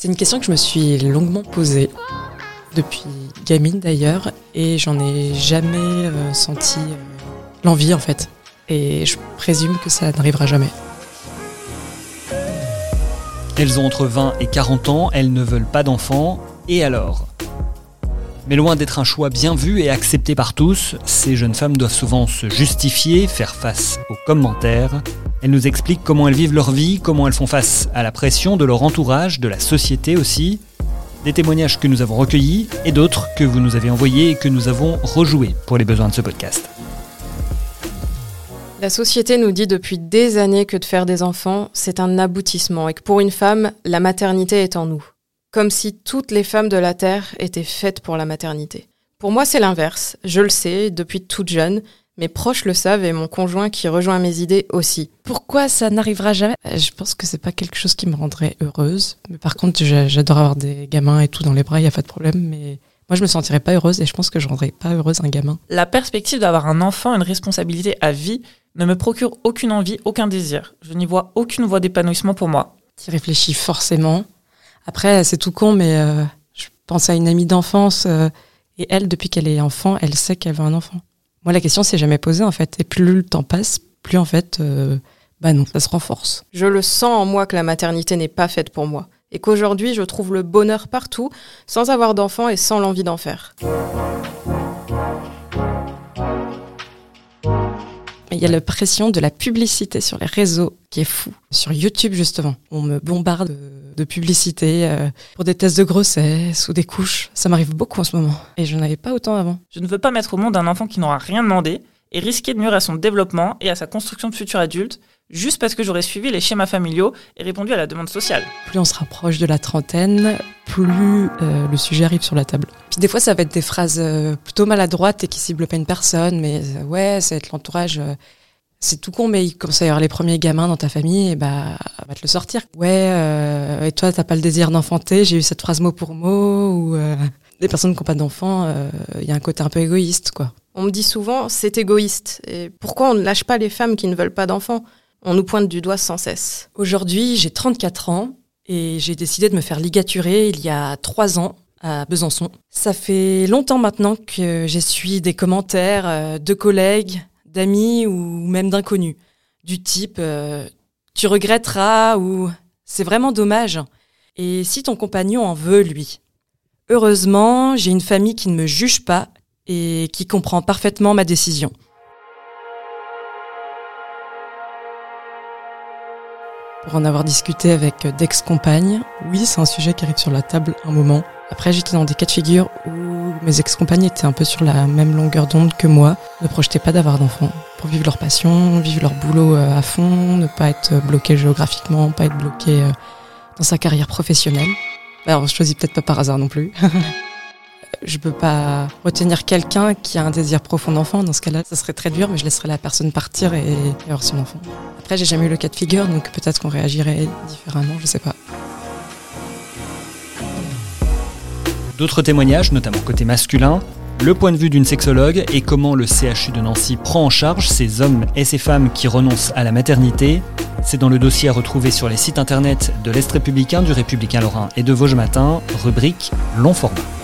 C'est une question que je me suis longuement posée, depuis gamine d'ailleurs, et j'en ai jamais euh, senti euh, l'envie en fait. Et je présume que ça n'arrivera jamais. Elles ont entre 20 et 40 ans, elles ne veulent pas d'enfants, et alors? Mais loin d'être un choix bien vu et accepté par tous, ces jeunes femmes doivent souvent se justifier, faire face aux commentaires. Elles nous expliquent comment elles vivent leur vie, comment elles font face à la pression de leur entourage, de la société aussi. Des témoignages que nous avons recueillis et d'autres que vous nous avez envoyés et que nous avons rejoués pour les besoins de ce podcast. La société nous dit depuis des années que de faire des enfants, c'est un aboutissement et que pour une femme, la maternité est en nous. Comme si toutes les femmes de la Terre étaient faites pour la maternité. Pour moi, c'est l'inverse. Je le sais depuis toute jeune. Mes proches le savent et mon conjoint qui rejoint mes idées aussi. Pourquoi ça n'arrivera jamais? Euh, Je pense que c'est pas quelque chose qui me rendrait heureuse. Mais par contre, j'a- j'adore avoir des gamins et tout dans les bras, il y a pas de problème. Mais moi, je me sentirais pas heureuse et je pense que je rendrais pas heureuse un gamin. La perspective d'avoir un enfant, une responsabilité à vie, ne me procure aucune envie, aucun désir. Je n'y vois aucune voie d'épanouissement pour moi. qui réfléchit forcément. Après, c'est tout con, mais euh, je pense à une amie d'enfance euh, et elle, depuis qu'elle est enfant, elle sait qu'elle veut un enfant. Moi, la question s'est jamais posée en fait. Et plus le temps passe, plus en fait, euh, bah non, ça se renforce. Je le sens en moi que la maternité n'est pas faite pour moi. Et qu'aujourd'hui, je trouve le bonheur partout, sans avoir d'enfants et sans l'envie d'en faire. Il y a la pression de la publicité sur les réseaux qui est fou. Sur YouTube, justement, on me bombarde de, de publicité euh, pour des tests de grossesse ou des couches. Ça m'arrive beaucoup en ce moment. Et je n'avais pas autant avant. Je ne veux pas mettre au monde un enfant qui n'aura rien demandé et risquer de nuire à son développement et à sa construction de futur adulte, juste parce que j'aurais suivi les schémas familiaux et répondu à la demande sociale. plus on se rapproche de la trentaine, plus euh, le sujet arrive sur la table. Puis des fois, ça va être des phrases euh, plutôt maladroites et qui ciblent pas une personne, mais euh, ouais, ça va être l'entourage. euh, c'est tout con, mais il commence à y avoir les premiers gamins dans ta famille, et bah, on va te le sortir. Ouais, euh, et toi, t'as pas le désir d'enfanter, j'ai eu cette phrase mot pour mot, ou les personnes qui n'ont pas d'enfants, il y a un côté un peu égoïste, quoi. On me dit souvent, c'est égoïste. Et pourquoi on ne lâche pas les femmes qui ne veulent pas d'enfants? On nous pointe du doigt sans cesse. Aujourd'hui, j'ai 34 ans et j'ai décidé de me faire ligaturer il y a trois ans à Besançon. Ça fait longtemps maintenant que j'essuie des commentaires euh, de collègues, d'amis ou même d'inconnus, du type euh, tu regretteras ou c'est vraiment dommage. Et si ton compagnon en veut, lui? Heureusement, j'ai une famille qui ne me juge pas et qui comprend parfaitement ma décision. pour en avoir discuté avec d'ex-compagnes. Oui, c'est un sujet qui arrive sur la table un moment. Après, j'étais dans des cas de figure où mes ex-compagnes étaient un peu sur la même longueur d'onde que moi, ne projetaient pas d'avoir d'enfants, pour vivre leur passion, vivre leur boulot euh, à fond, ne pas être bloqué géographiquement, pas être bloqué euh, dans sa carrière professionnelle. Alors, je choisis peut-être pas par hasard non plus. je peux pas retenir quelqu'un qui a un désir profond d'enfant. Dans ce cas-là, ça serait très dur, mais je laisserais la personne partir et, avoir son enfant. Après, j'ai jamais eu le cas de figure, donc peut-être qu'on réagirait différemment, je sais pas. D'autres témoignages, notamment côté masculin, le point de vue d'une sexologue et comment le CHU de Nancy prend en charge ces hommes et ces femmes qui renoncent à la maternité. C'est dans le dossier à retrouver sur les sites internet de l'Est républicain, du Républicain Lorrain et de Vosges Matin, rubrique long format.